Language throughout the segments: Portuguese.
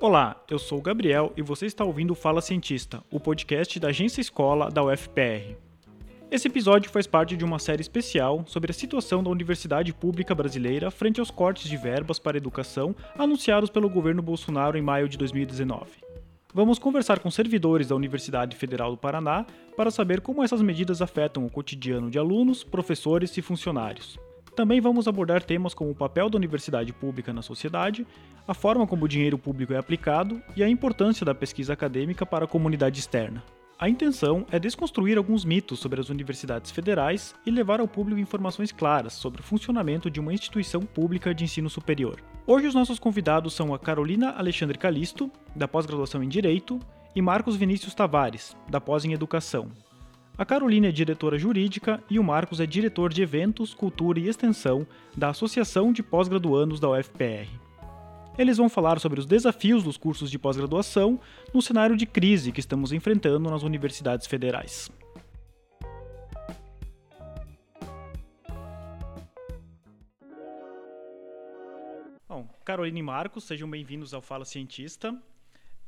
Olá, eu sou o Gabriel e você está ouvindo o Fala Cientista, o podcast da Agência Escola da UFPR. Esse episódio faz parte de uma série especial sobre a situação da Universidade Pública Brasileira frente aos cortes de verbas para educação anunciados pelo governo Bolsonaro em maio de 2019. Vamos conversar com servidores da Universidade Federal do Paraná para saber como essas medidas afetam o cotidiano de alunos, professores e funcionários. Também vamos abordar temas como o papel da universidade pública na sociedade, a forma como o dinheiro público é aplicado e a importância da pesquisa acadêmica para a comunidade externa. A intenção é desconstruir alguns mitos sobre as universidades federais e levar ao público informações claras sobre o funcionamento de uma instituição pública de ensino superior. Hoje os nossos convidados são a Carolina Alexandre Calisto, da pós-graduação em Direito, e Marcos Vinícius Tavares, da pós em Educação, a Carolina é diretora jurídica e o Marcos é diretor de eventos, cultura e extensão da Associação de Pós-Graduandos da UFPR. Eles vão falar sobre os desafios dos cursos de pós-graduação no cenário de crise que estamos enfrentando nas universidades federais. Bom, Carolina e Marcos, sejam bem-vindos ao Fala Cientista.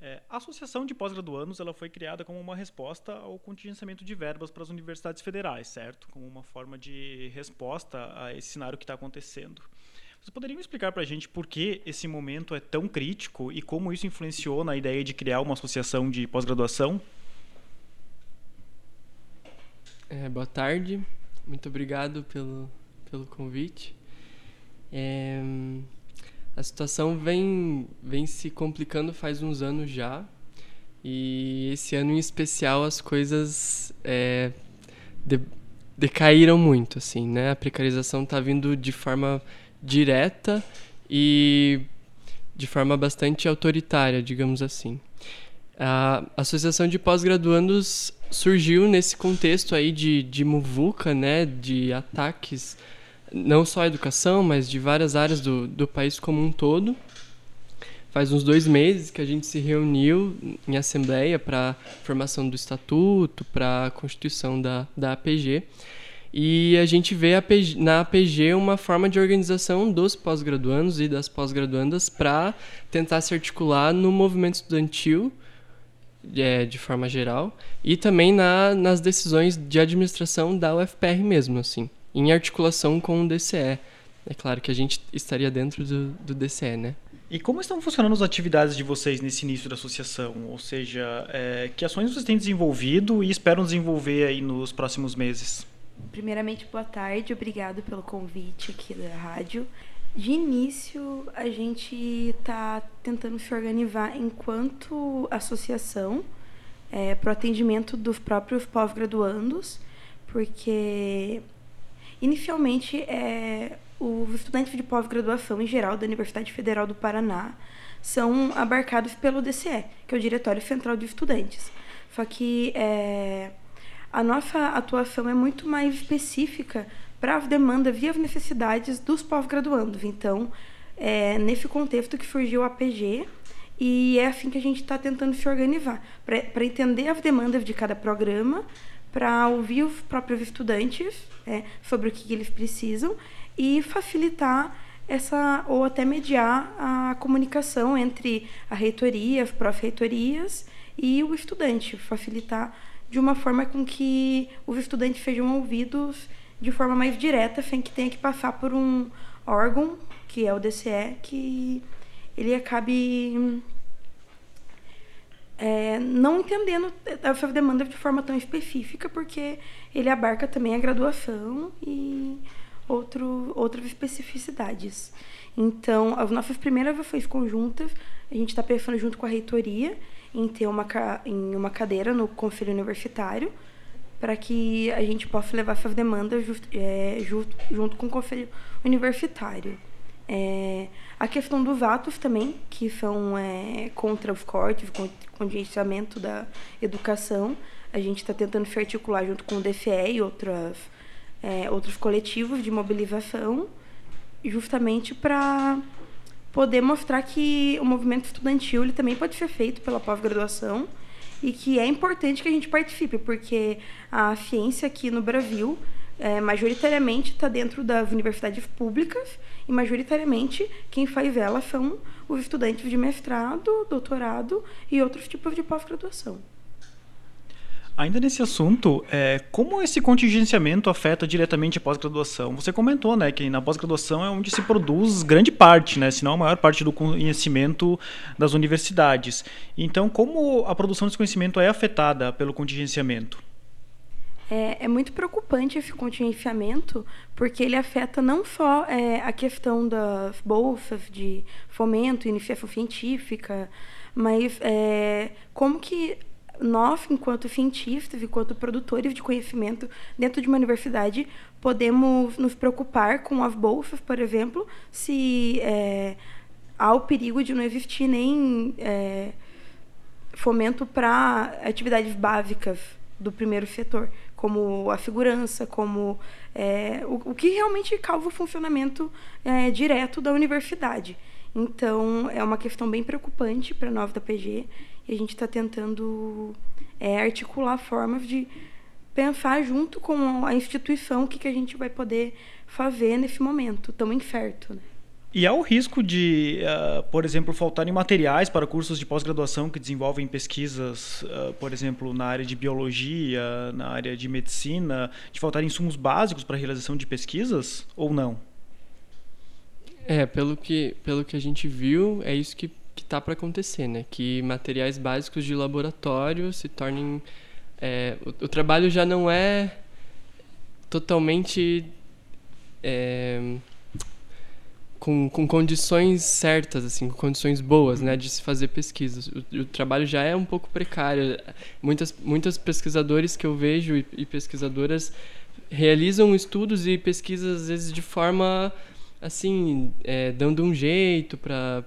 É, a Associação de Pós-Graduandos ela foi criada como uma resposta ao contingenciamento de verbas para as universidades federais, certo? Como uma forma de resposta a esse cenário que está acontecendo. Vocês poderiam explicar para a gente por que esse momento é tão crítico e como isso influenciou na ideia de criar uma associação de pós-graduação? É, boa tarde, muito obrigado pelo, pelo convite. É, a situação vem, vem se complicando faz uns anos já. E esse ano em especial as coisas é, de, decaíram muito, assim, né? A precarização está vindo de forma direta e de forma bastante autoritária, digamos assim. A Associação de Pós-Graduandos surgiu nesse contexto aí de, de muvuca, né? De ataques não só a educação, mas de várias áreas do, do país como um todo. Faz uns dois meses que a gente se reuniu em assembleia para formação do estatuto, para a constituição da, da APG. E a gente vê APG, na APG uma forma de organização dos pós-graduandos e das pós-graduandas para tentar se articular no movimento estudantil é, de forma geral e também na, nas decisões de administração da UFPR mesmo, assim em articulação com o DCE. É claro que a gente estaria dentro do, do DCE, né? E como estão funcionando as atividades de vocês nesse início da associação? Ou seja, é, que ações vocês têm desenvolvido e esperam desenvolver aí nos próximos meses? Primeiramente, boa tarde, obrigado pelo convite aqui da rádio. De início, a gente está tentando se organizar enquanto associação é, para o atendimento dos próprios pós-graduandos, porque Inicialmente, é, os estudantes de pós-graduação em geral da Universidade Federal do Paraná são abarcados pelo DCE, que é o Diretório Central de Estudantes. Só que é, a nossa atuação é muito mais específica para a demanda via as necessidades dos pós-graduandos. Então, é nesse contexto que surgiu a APG e é assim que a gente está tentando se organizar, para entender as demandas de cada programa para ouvir os próprios estudantes é, sobre o que eles precisam e facilitar essa ou até mediar a comunicação entre a reitoria, as pró-reitorias e o estudante, facilitar de uma forma com que os estudantes sejam ouvidos de forma mais direta, sem que tenha que passar por um órgão, que é o DCE, que ele acabe é, não entendendo essa demanda de forma tão específica, porque ele abarca também a graduação e outro, outras especificidades. Então, as nossas primeiras ações conjuntas, a gente está pensando junto com a reitoria em ter uma, em uma cadeira no conselho universitário, para que a gente possa levar essas demandas just, é, junto, junto com o conselho universitário. É, a questão dos atos também, que são é, contra os cortes, contingenciamento da educação. A gente está tentando se articular junto com o DFE e outras, é, outros coletivos de mobilização, justamente para poder mostrar que o movimento estudantil ele também pode ser feito pela pós-graduação e que é importante que a gente participe, porque a ciência aqui no Brasil é, majoritariamente está dentro das universidades públicas e majoritariamente quem faz ela são os estudantes de mestrado, doutorado e outros tipos de pós-graduação. Ainda nesse assunto, é, como esse contingenciamento afeta diretamente a pós-graduação? Você comentou, né, que na pós-graduação é onde se produz grande parte, né, se não a maior parte do conhecimento das universidades. Então, como a produção desse conhecimento é afetada pelo contingenciamento? É, é muito preocupante esse contingenciamento, porque ele afeta não só é, a questão das bolsas de fomento, iniciação científica, mas é, como que nós, enquanto cientistas, enquanto produtores de conhecimento dentro de uma universidade, podemos nos preocupar com as bolsas, por exemplo, se é, há o perigo de não existir nem é, fomento para atividades básicas do primeiro setor, como a segurança, como é, o, o, que realmente causa o funcionamento é, direto da universidade. Então, é uma questão bem preocupante para nós da PG e a gente está tentando é, articular formas de pensar junto com a instituição o que, que a gente vai poder fazer nesse momento tão incerto. Né? E há o risco de, uh, por exemplo, faltarem materiais para cursos de pós-graduação que desenvolvem pesquisas, uh, por exemplo, na área de biologia, na área de medicina, de faltarem insumos básicos para a realização de pesquisas ou não? É, pelo que, pelo que a gente viu, é isso que está para acontecer, né? Que materiais básicos de laboratório se tornem é, o, o, trabalho já não é totalmente é, com, com condições certas, assim, com condições boas, né, de se fazer pesquisas. O, o, trabalho já é um pouco precário. Muitas, muitas pesquisadores que eu vejo e, e pesquisadoras realizam estudos e pesquisas às vezes de forma assim, é, dando um jeito para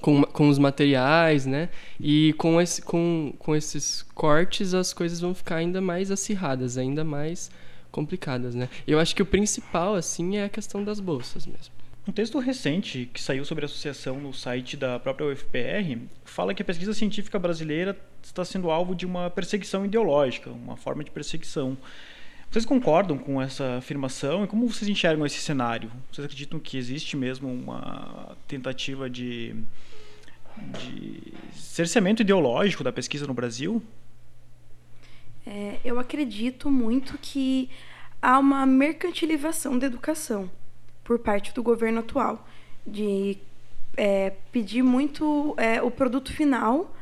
com, com os materiais, né? E com, esse, com, com esses cortes as coisas vão ficar ainda mais acirradas, ainda mais complicadas, né? Eu acho que o principal, assim, é a questão das bolsas mesmo. Um texto recente que saiu sobre a associação no site da própria UFPR fala que a pesquisa científica brasileira está sendo alvo de uma perseguição ideológica, uma forma de perseguição. Vocês concordam com essa afirmação e como vocês enxergam esse cenário? Vocês acreditam que existe mesmo uma tentativa de de cerceamento ideológico da pesquisa no Brasil? É, eu acredito muito que há uma mercantilização da educação por parte do governo atual, de é, pedir muito é, o produto final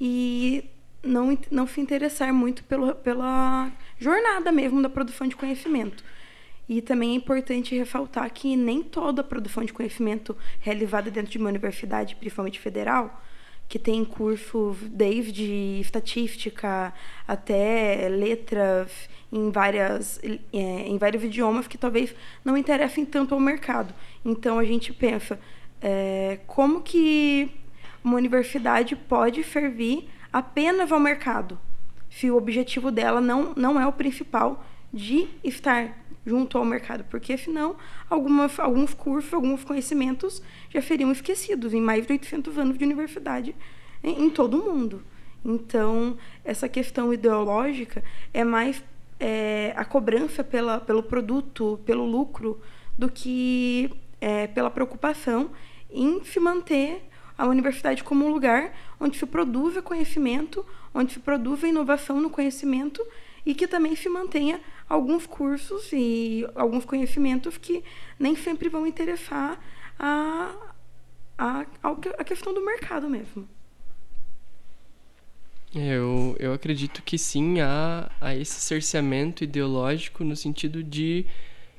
e não, não se interessar muito pelo, pela jornada mesmo da produção de conhecimento. E também é importante ressaltar que nem toda produção de conhecimento realizada dentro de uma universidade, principalmente federal, que tem curso desde estatística até letras em várias é, em vários idiomas que talvez não interessem tanto ao mercado. Então a gente pensa é, como que uma universidade pode servir apenas ao mercado, se o objetivo dela não não é o principal de estar junto ao mercado, porque senão algumas, alguns cursos, alguns conhecimentos já seriam esquecidos em mais de 800 anos de universidade em, em todo o mundo. Então, essa questão ideológica é mais é, a cobrança pela, pelo produto, pelo lucro, do que é, pela preocupação em se manter a universidade como um lugar onde se produza conhecimento, onde se produza inovação no conhecimento e que também se mantenha alguns cursos e alguns conhecimentos que nem sempre vão interessar a, a, a questão do mercado mesmo. É, eu, eu acredito que sim, há, há esse cerceamento ideológico no sentido de,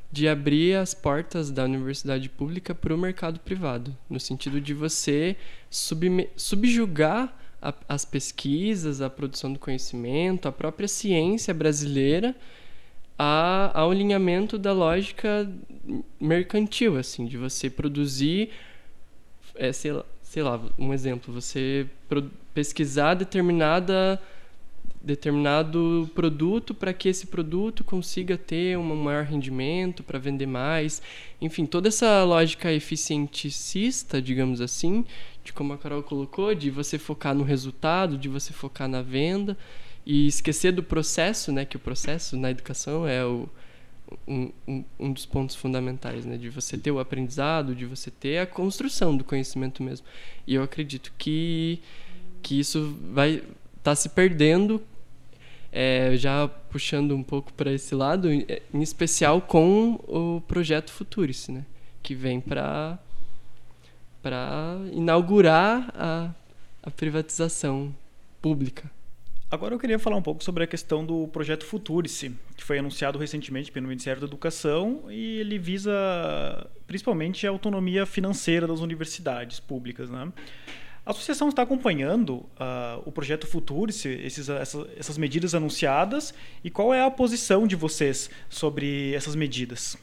de abrir as portas da universidade pública para o mercado privado, no sentido de você subme, subjugar a, as pesquisas, a produção do conhecimento, a própria ciência brasileira a, ao alinhamento da lógica mercantil, assim, de você produzir, é, sei, lá, sei lá, um exemplo, você pesquisar determinada determinado produto para que esse produto consiga ter um maior rendimento para vender mais. Enfim, toda essa lógica eficienticista, digamos assim, de como a Carol colocou, de você focar no resultado, de você focar na venda e esquecer do processo, né, que o processo na educação é o, um, um, um, dos pontos fundamentais, né? De você ter o aprendizado, de você ter a construção do conhecimento mesmo. E eu acredito que, que isso vai estar tá se perdendo, é, já puxando um pouco para esse lado, em especial com o projeto Futurice, né? Que vem para para inaugurar a, a privatização pública. Agora eu queria falar um pouco sobre a questão do projeto Futurice, que foi anunciado recentemente pelo Ministério da Educação e ele visa principalmente a autonomia financeira das universidades públicas. Né? A associação está acompanhando uh, o projeto Futurice, esses, essa, essas medidas anunciadas, e qual é a posição de vocês sobre essas medidas?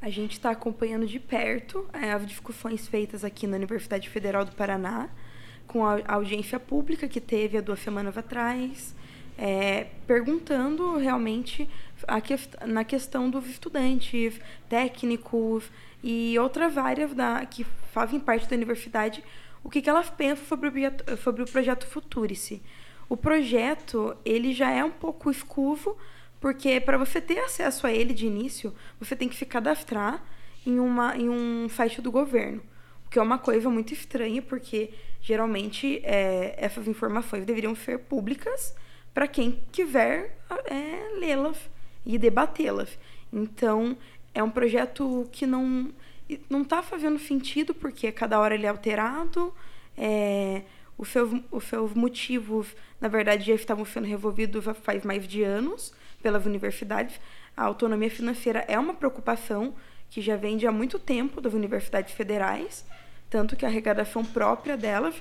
A gente está acompanhando de perto é, as discussões feitas aqui na Universidade Federal do Paraná com a audiência pública que teve há duas semanas atrás, é, perguntando realmente que, na questão dos estudantes, técnicos e outras áreas da, que fazem parte da universidade, o que, que elas pensam sobre o, projeto, sobre o projeto Futurice. O projeto ele já é um pouco escuso, porque para você ter acesso a ele de início, você tem que se cadastrar em, uma, em um site do governo. Que é uma coisa muito estranha, porque geralmente é, essas informações deveriam ser públicas para quem quiser é, lê-las e debatê-las. Então, é um projeto que não não está fazendo sentido porque cada hora ele é alterado, é, os, seus, os seus motivos, na verdade, já estavam sendo resolvidos faz mais de anos pelas universidades. A autonomia financeira é uma preocupação que já vem de há muito tempo das universidades federais tanto que a arrecadação própria delas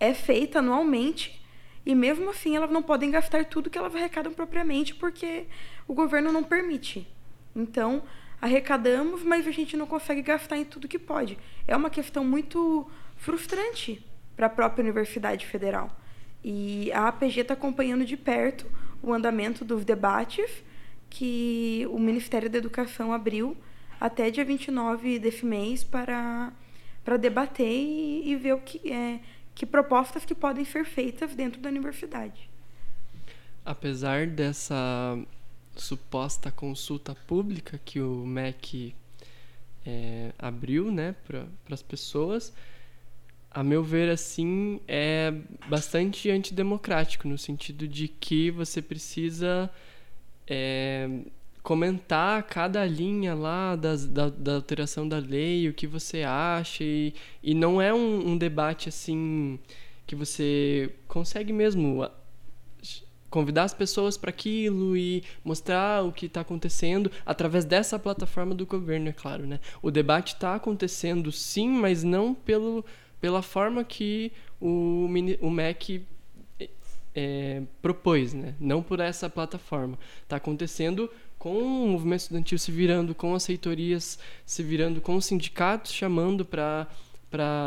é feita anualmente e mesmo assim elas não podem gastar tudo que elas arrecadam propriamente porque o governo não permite. Então, arrecadamos, mas a gente não consegue gastar em tudo que pode. É uma questão muito frustrante para a própria Universidade Federal. E a APG está acompanhando de perto o andamento dos debates que o Ministério da Educação abriu até dia 29 desse mês para para debater e, e, ver o que, é, que propostas que podem ser feitas dentro da universidade. Apesar dessa suposta consulta pública que o MEC é, abriu né, para as pessoas, a meu ver, assim, é bastante antidemocrático, no sentido de que você precisa é, comentar cada linha lá das, da, da alteração da lei, o que você acha, e, e não é um, um debate assim que você consegue mesmo convidar as pessoas para aquilo e mostrar o que está acontecendo através dessa plataforma do governo, é claro, né? O debate está acontecendo sim, mas não pelo, pela forma que o, o MEC é, propôs, né? Não por essa plataforma. Está acontecendo com o movimento estudantil se virando, com as reitorias se virando, com os sindicatos chamando para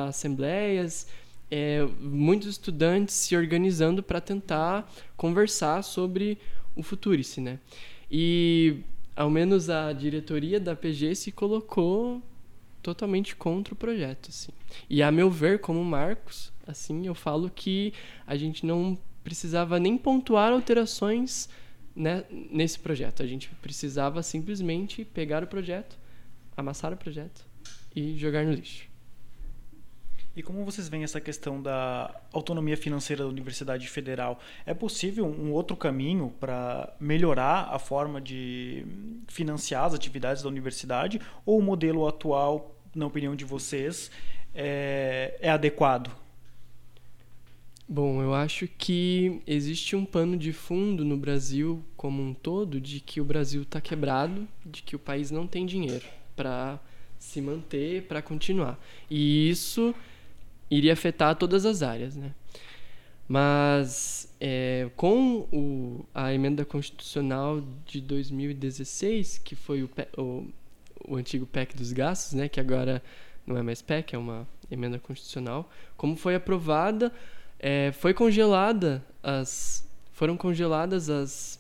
assembleias, é, muitos estudantes se organizando para tentar conversar sobre o Futurice, né? E ao menos a diretoria da PG se colocou totalmente contra o projeto, assim. E a meu ver, como Marcos, assim, eu falo que a gente não precisava nem pontuar alterações né, nesse projeto. A gente precisava simplesmente pegar o projeto, amassar o projeto e jogar no lixo. E como vocês veem essa questão da autonomia financeira da Universidade Federal? É possível um outro caminho para melhorar a forma de financiar as atividades da universidade? Ou o modelo atual, na opinião de vocês, é, é adequado? Bom, eu acho que existe um pano de fundo no Brasil como um todo de que o Brasil está quebrado, de que o país não tem dinheiro para se manter, para continuar. E isso iria afetar todas as áreas, né? Mas é, com o, a emenda constitucional de 2016, que foi o, o, o antigo PEC dos gastos, né, que agora não é mais PEC, é uma emenda constitucional, como foi aprovada é, foi congelada as foram congeladas as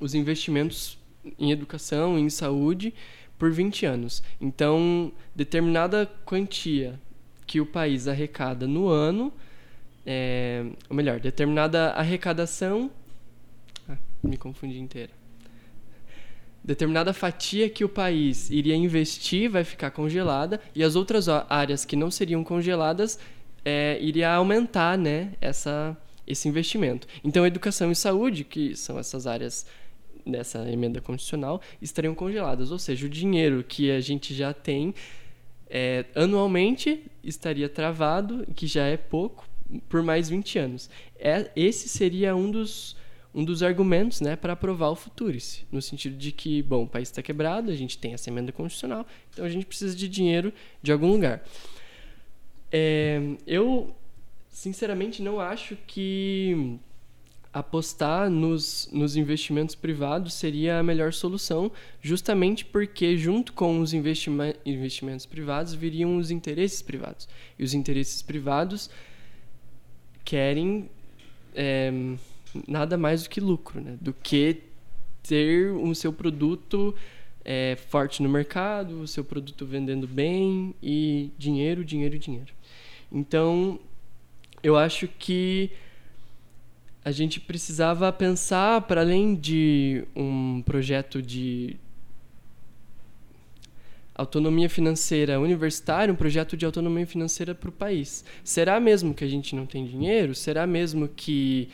os investimentos em educação, em saúde por 20 anos. Então, determinada quantia que o país arrecada no ano, é, ou melhor, determinada arrecadação, ah, me confundi inteira. determinada fatia que o país iria investir vai ficar congelada e as outras áreas que não seriam congeladas é, iria aumentar né, essa, esse investimento. Então, educação e saúde, que são essas áreas nessa emenda constitucional, estariam congeladas. Ou seja, o dinheiro que a gente já tem é, anualmente estaria travado, que já é pouco, por mais 20 anos. É, esse seria um dos um dos argumentos né, para aprovar o Futurice, no sentido de que, bom, o país está quebrado, a gente tem essa emenda constitucional, então a gente precisa de dinheiro de algum lugar. É, eu, sinceramente, não acho que apostar nos, nos investimentos privados seria a melhor solução, justamente porque, junto com os investima investimentos privados, viriam os interesses privados. E os interesses privados querem. É, nada mais do que lucro, né? Do que ter o seu produto é, forte no mercado, o seu produto vendendo bem e dinheiro, dinheiro, dinheiro. Então, eu acho que a gente precisava pensar para além de um projeto de autonomia financeira universitária, um projeto de autonomia financeira para o país. Será mesmo que a gente não tem dinheiro? Será mesmo que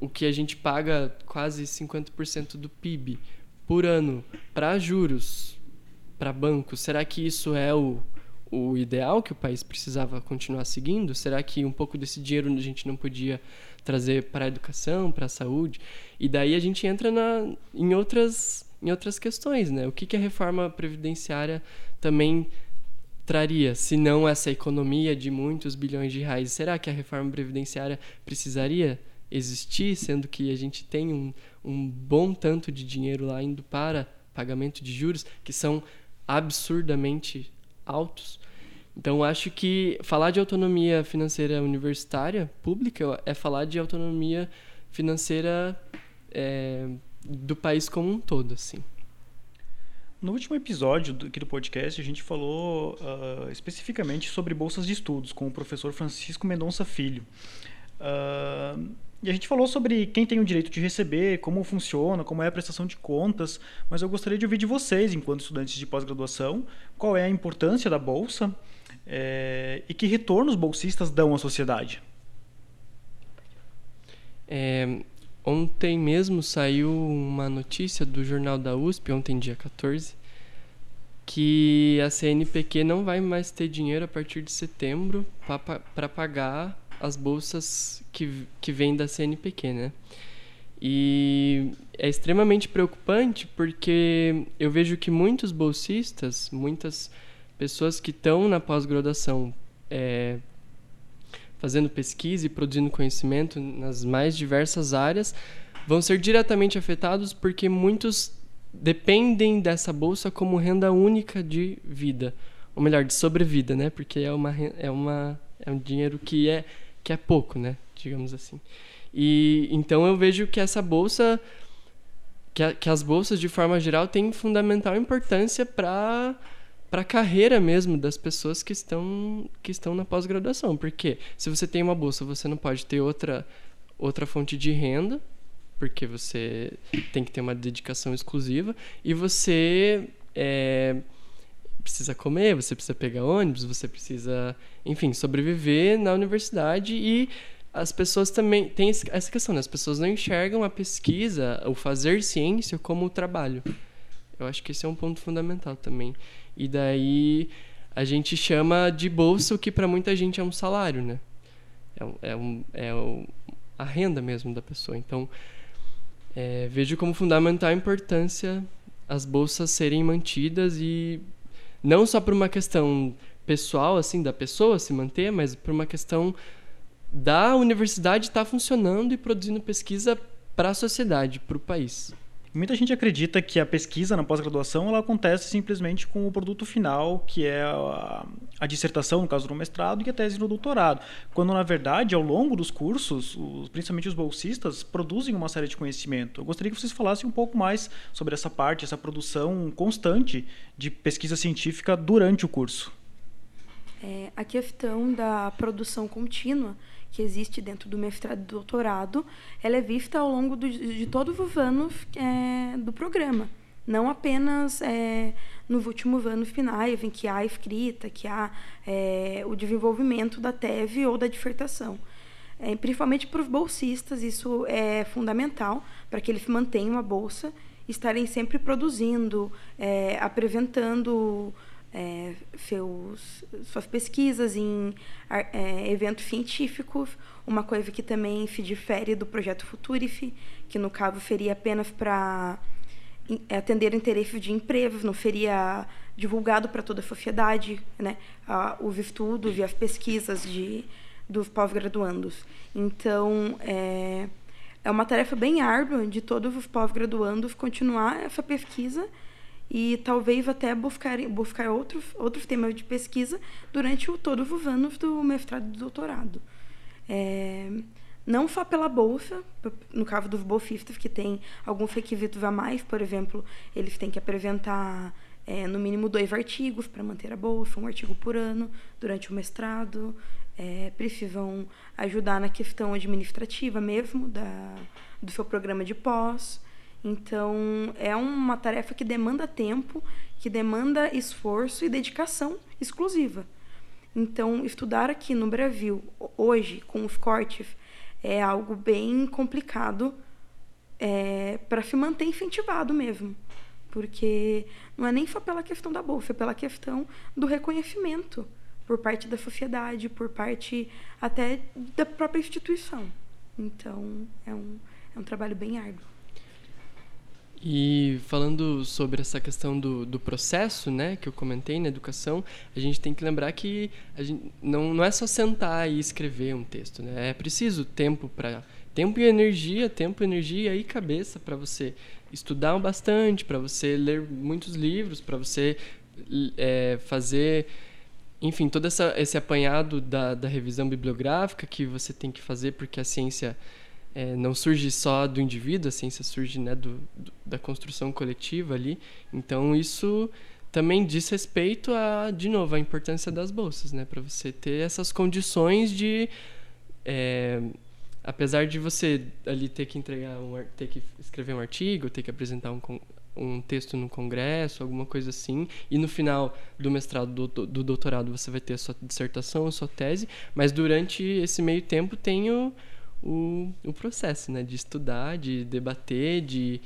o que a gente paga quase 50% do PIB por ano para juros, para bancos, será que isso é o, o ideal que o país precisava continuar seguindo? Será que um pouco desse dinheiro a gente não podia trazer para a educação, para a saúde? E daí a gente entra na, em, outras, em outras questões, né? O que, que a reforma previdenciária também traria, se não essa economia de muitos bilhões de reais? Será que a reforma previdenciária precisaria existir, sendo que a gente tem um, um bom tanto de dinheiro lá indo para pagamento de juros, que são absurdamente altos. Então, acho que falar de autonomia financeira universitária pública é falar de autonomia financeira é, do país como um todo, assim. No último episódio do, aqui do podcast, a gente falou uh, especificamente sobre bolsas de estudos com o professor Francisco Mendonça Filho. Uh, e a gente falou sobre quem tem o direito de receber, como funciona, como é a prestação de contas, mas eu gostaria de ouvir de vocês, enquanto estudantes de pós-graduação, qual é a importância da bolsa é, e que retorno os bolsistas dão à sociedade. É, ontem mesmo saiu uma notícia do jornal da USP, ontem dia 14, que a CNPq não vai mais ter dinheiro a partir de setembro para pagar as bolsas que, que vêm da CNPq, né? E é extremamente preocupante porque eu vejo que muitos bolsistas, muitas pessoas que estão na pós-graduação é, fazendo pesquisa e produzindo conhecimento nas mais diversas áreas, vão ser diretamente afetados porque muitos dependem dessa bolsa como renda única de vida, ou melhor, de sobrevida, né? Porque é uma é uma é um dinheiro que é que é pouco, né? Digamos assim. E então eu vejo que essa bolsa, que, a, que as bolsas de forma geral têm fundamental importância para para a carreira mesmo das pessoas que estão que estão na pós-graduação, porque se você tem uma bolsa, você não pode ter outra outra fonte de renda, porque você tem que ter uma dedicação exclusiva e você é, precisa comer, você precisa pegar ônibus, você precisa, enfim, sobreviver na universidade e as pessoas também têm essa questão, né? As pessoas não enxergam a pesquisa, o fazer ciência como trabalho. Eu acho que esse é um ponto fundamental também. E daí a gente chama de bolsa o que para muita gente é um salário, né? É, é, um, é a renda mesmo da pessoa. Então, é, vejo como fundamental a importância as bolsas serem mantidas e não só por uma questão pessoal, assim, da pessoa se manter, mas por uma questão da universidade estar tá funcionando e produzindo pesquisa para a sociedade, para o país. Muita gente acredita que a pesquisa na pós-graduação ela acontece simplesmente com o produto final, que é a, a, dissertação, no caso do mestrado, e a tese no doutorado. Quando, na verdade, ao longo dos cursos, os, principalmente os bolsistas, produzem uma série de conhecimento. Eu gostaria que vocês falassem um pouco mais sobre essa parte, essa produção constante de pesquisa científica durante o curso. É, a questão da produção contínua que existe dentro do mestrado e doutorado, ela é vista ao longo do, de todos os anos é, do programa. Não apenas é, no último ano final, em que há a escrita, que há é, o desenvolvimento da tese ou da dissertação. É, principalmente para os bolsistas, isso é fundamental para que eles mantenham a bolsa, estarem sempre produzindo, é, apresentando é, seus, suas pesquisas em é, eventos científicos, uma coisa que também se difere do projeto Futurife, que no caso seria apenas para atender interesses de empresas, não seria divulgado para toda a sociedade, né, os estudos e as pesquisas de dos pós-graduandos. Então, é, é uma tarefa bem árdua de todos os pós-graduandos continuar essa pesquisa e talvez até buscar, buscar outros, outros temas de pesquisa durante o, todos os anos do mestrado e do doutorado. É, não só pela bolsa, no caso dos bolsistas, que tem alguns requisitos a mais, por exemplo, eles têm que apresentar é, no mínimo dois artigos para manter a bolsa, um artigo por ano durante o mestrado, é, precisam ajudar na questão administrativa mesmo da, do seu programa de pós. Então, é uma tarefa que demanda tempo, que demanda esforço e dedicação exclusiva. Então, estudar aqui no Brasil, hoje, com os cortes, é algo bem complicado é, para se manter incentivado mesmo. Porque não é nem só pela questão da bolsa, é pela questão do reconhecimento por parte da sociedade, por parte até da própria instituição. Então, é um, é um trabalho bem árduo. E falando sobre essa questão do, do processo, né, que eu comentei na educação, a gente tem que lembrar que a gente, não, não é só sentar e escrever um texto, né? É preciso tempo para tempo e energia, tempo, energia e cabeça para você estudar bastante, para você ler muitos livros, para você é, fazer enfim, todo essa, esse apanhado da, da revisão bibliográfica que você tem que fazer, porque a ciência é, não surge só do indivíduo, a ciência surge né, do, do, da construção coletiva ali. Então, isso também diz respeito a, de novo, a importância das bolsas, né? Para você ter essas condições de... É, apesar de você ali ter que entregar um, ter que escrever um artigo, ter que apresentar um, um texto no congresso, alguma coisa assim, e no final do mestrado, do, do doutorado, você vai ter a sua dissertação, a sua tese, mas durante esse meio tempo tem o, o, o processo, né, de estudar, de debater, de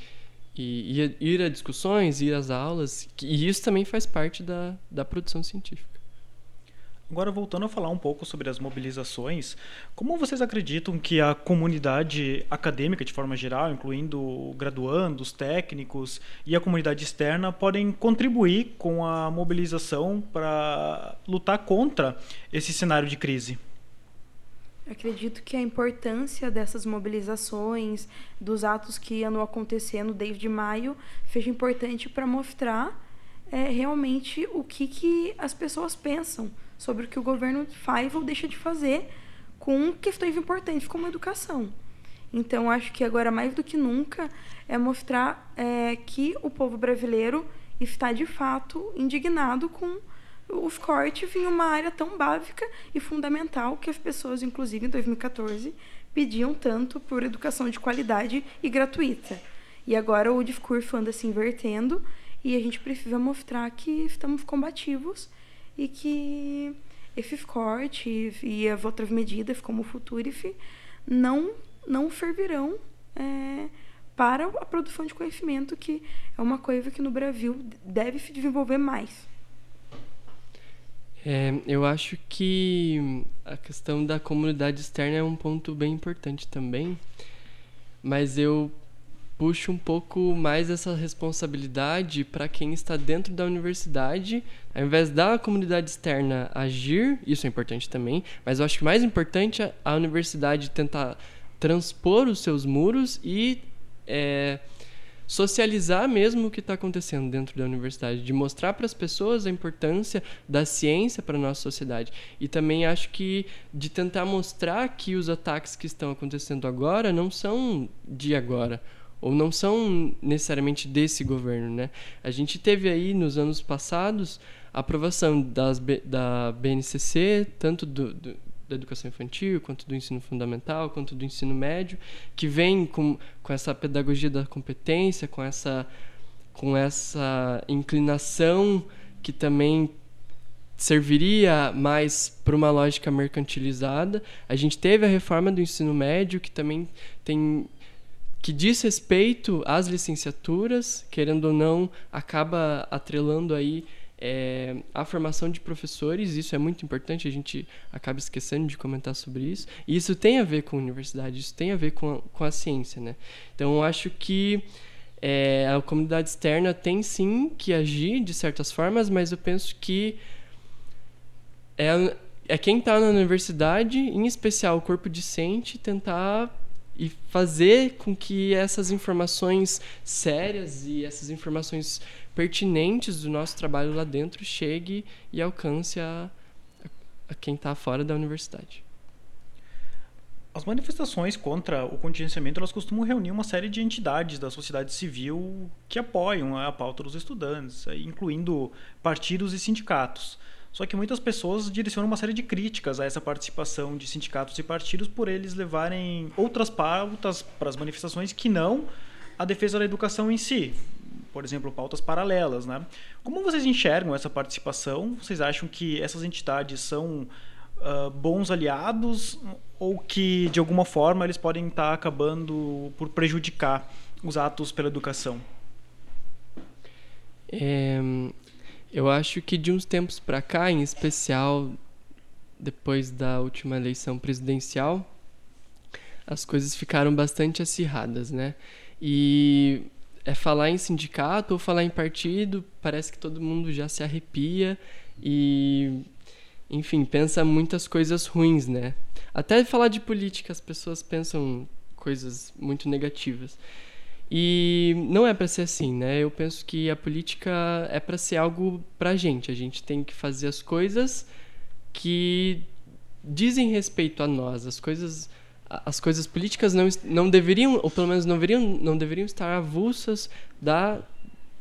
e, ir, ir a discussões, ir às aulas, e isso também faz parte da, da produção científica. Agora, voltando a falar um pouco sobre as mobilizações, como vocês acreditam que a comunidade acadêmica, de forma geral, incluindo graduandos, técnicos e a comunidade externa, podem contribuir com a mobilização para lutar contra esse cenário de crise? Acredito que a importância dessas mobilizações, dos atos que andam acontecendo desde maio, seja importante para mostrar é, realmente o que, que as pessoas pensam sobre o que o governo faz ou deixa de fazer com questões importantes como a educação. Então, acho que agora mais do que nunca é mostrar é, que o povo brasileiro está de fato indignado com os cortes em uma área tão básica e fundamental que as pessoas, inclusive em 2014, pediam tanto por educação de qualidade e gratuita. E agora o discurso anda se invertendo e a gente precisa mostrar que estamos combativos e que esses cortes e as outras medidas, como o Futurif, não, não servirão é, para a produção de conhecimento, que é uma coisa que no Brasil deve se desenvolver mais. É, eu acho que a questão da comunidade externa é um ponto bem importante também, mas eu puxa um pouco mais essa responsabilidade para quem está dentro da universidade, ao invés da comunidade externa agir, isso é importante também, mas eu acho que mais importante é a universidade tentar transpor os seus muros e é, socializar mesmo o que está acontecendo dentro da universidade, de mostrar para as pessoas a importância da ciência para a nossa sociedade. E também acho que de tentar mostrar que os ataques que estão acontecendo agora não são de agora ou não são necessariamente desse governo, né? A gente teve aí nos anos passados a aprovação das, da BNCC, tanto do, do, da educação infantil, quanto do ensino fundamental, quanto do ensino médio, que vem com, com essa pedagogia da competência, com essa com essa inclinação que também serviria mais para uma lógica mercantilizada. A gente teve a reforma do ensino médio que também tem que diz respeito às licenciaturas, querendo ou não, acaba atrelando aí é, a formação de professores, isso é muito importante, a gente acaba esquecendo de comentar sobre isso. E isso tem a ver com a universidade, isso tem a ver com a, com a ciência. Né? Então, acho que é, a comunidade externa tem sim que agir de certas formas, mas eu penso que é, é quem está na universidade, em especial o corpo discente, tentar e fazer com que essas informações sérias e essas informações pertinentes do nosso trabalho lá dentro chegue e alcance a, a quem está fora da universidade. As manifestações contra o contingenciamento elas costumam reunir uma série de entidades da sociedade civil que apoiam a pauta dos estudantes, incluindo partidos e sindicatos. Só que muitas pessoas direcionam uma série de críticas a essa participação de sindicatos e partidos por eles levarem outras pautas para as manifestações que não a defesa da educação em si. Por exemplo, pautas paralelas. Né? Como vocês enxergam essa participação? Vocês acham que essas entidades são uh, bons aliados ou que, de alguma forma, eles podem estar acabando por prejudicar os atos pela educação? É, eu acho que de uns tempos para cá, em especial depois da última eleição presidencial, as coisas ficaram bastante acirradas, né? E é falar em sindicato ou falar em partido, parece que todo mundo já se arrepia e enfim, pensa muitas coisas ruins, né? Até falar de política as pessoas pensam coisas muito negativas. E não é para ser assim, né? Eu penso que a política é para ser algo pra gente. A gente tem que fazer as coisas que dizem respeito a nós. As coisas as coisas políticas não, não deveriam, ou pelo menos não deveriam, não deveriam estar avulsas da,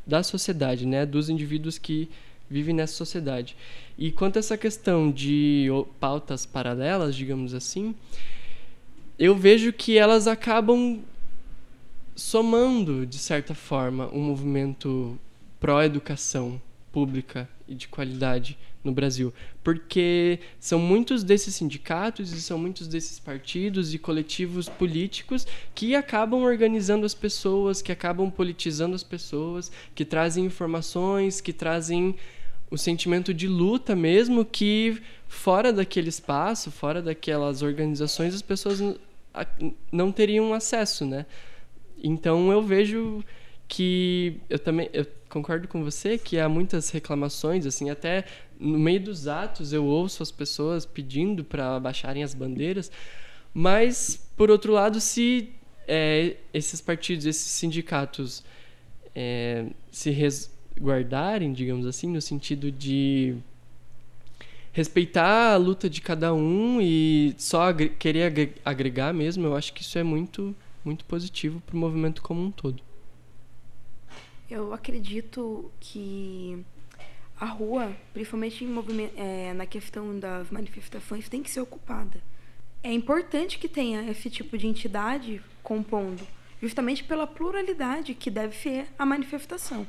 da sociedade, né? Dos indivíduos que vivem nessa sociedade. E quanto a essa questão de pautas paralelas, digamos assim, eu vejo que elas acabam somando, de certa forma, um movimento pró-educação pública e de qualidade no Brasil. Porque são muitos desses sindicatos e são muitos desses partidos e coletivos políticos que acabam organizando as pessoas, que acabam politizando as pessoas, que trazem informações, que trazem o sentimento de luta mesmo que fora daquele espaço, fora daquelas organizações, as pessoas não teriam acesso, né? Então eu vejo que eu também eu concordo com você que há muitas reclamações assim até no meio dos atos eu ouço as pessoas pedindo para baixarem as bandeiras mas por outro lado se é, esses partidos esses sindicatos é, se resguardarem digamos assim no sentido de respeitar a luta de cada um e só querer agregar mesmo eu acho que isso é muito muito positivo para o movimento como um todo. Eu acredito que a rua, principalmente é, na questão das manifestações, tem que ser ocupada. É importante que tenha esse tipo de entidade compondo, justamente pela pluralidade que deve ser a manifestação.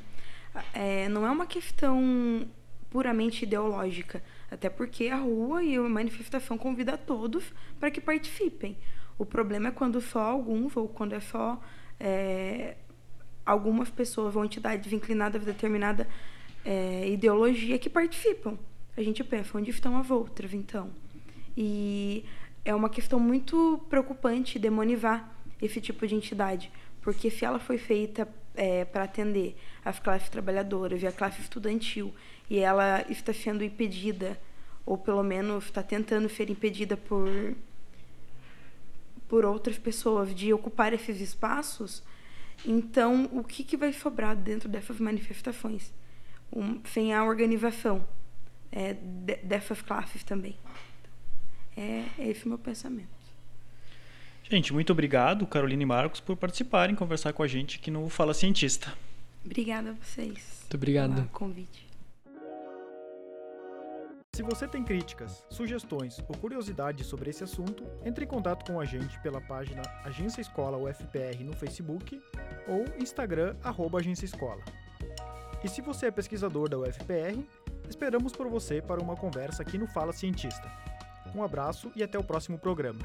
É, não é uma questão puramente ideológica, até porque a rua e a manifestação convida a todos para que participem. O problema é quando só alguns, ou quando é só é, algumas pessoas ou entidades inclinadas a determinada é, ideologia que participam. A gente pensa, onde estão as outras, então? E é uma questão muito preocupante demonizar esse tipo de entidade, porque se ela foi feita é, para atender as classes trabalhadoras e a classe estudantil, e ela está sendo impedida, ou pelo menos está tentando ser impedida por por outras pessoas de ocupar esses espaços, então o que, que vai sobrar dentro dessas manifestações? Um, sem a organização é, de, dessas classes também. É, é esse o meu pensamento. Gente, muito obrigado, Carolina e Marcos, por participarem, conversar com a gente aqui no Fala Cientista. Obrigada a vocês. Muito obrigado. Pelo convite. Se você tem críticas, sugestões ou curiosidades sobre esse assunto, entre em contato com a gente pela página Agência Escola UFPR no Facebook ou Instagram arroba Agência Escola. E se você é pesquisador da UFPR, esperamos por você para uma conversa aqui no Fala Cientista. Um abraço e até o próximo programa.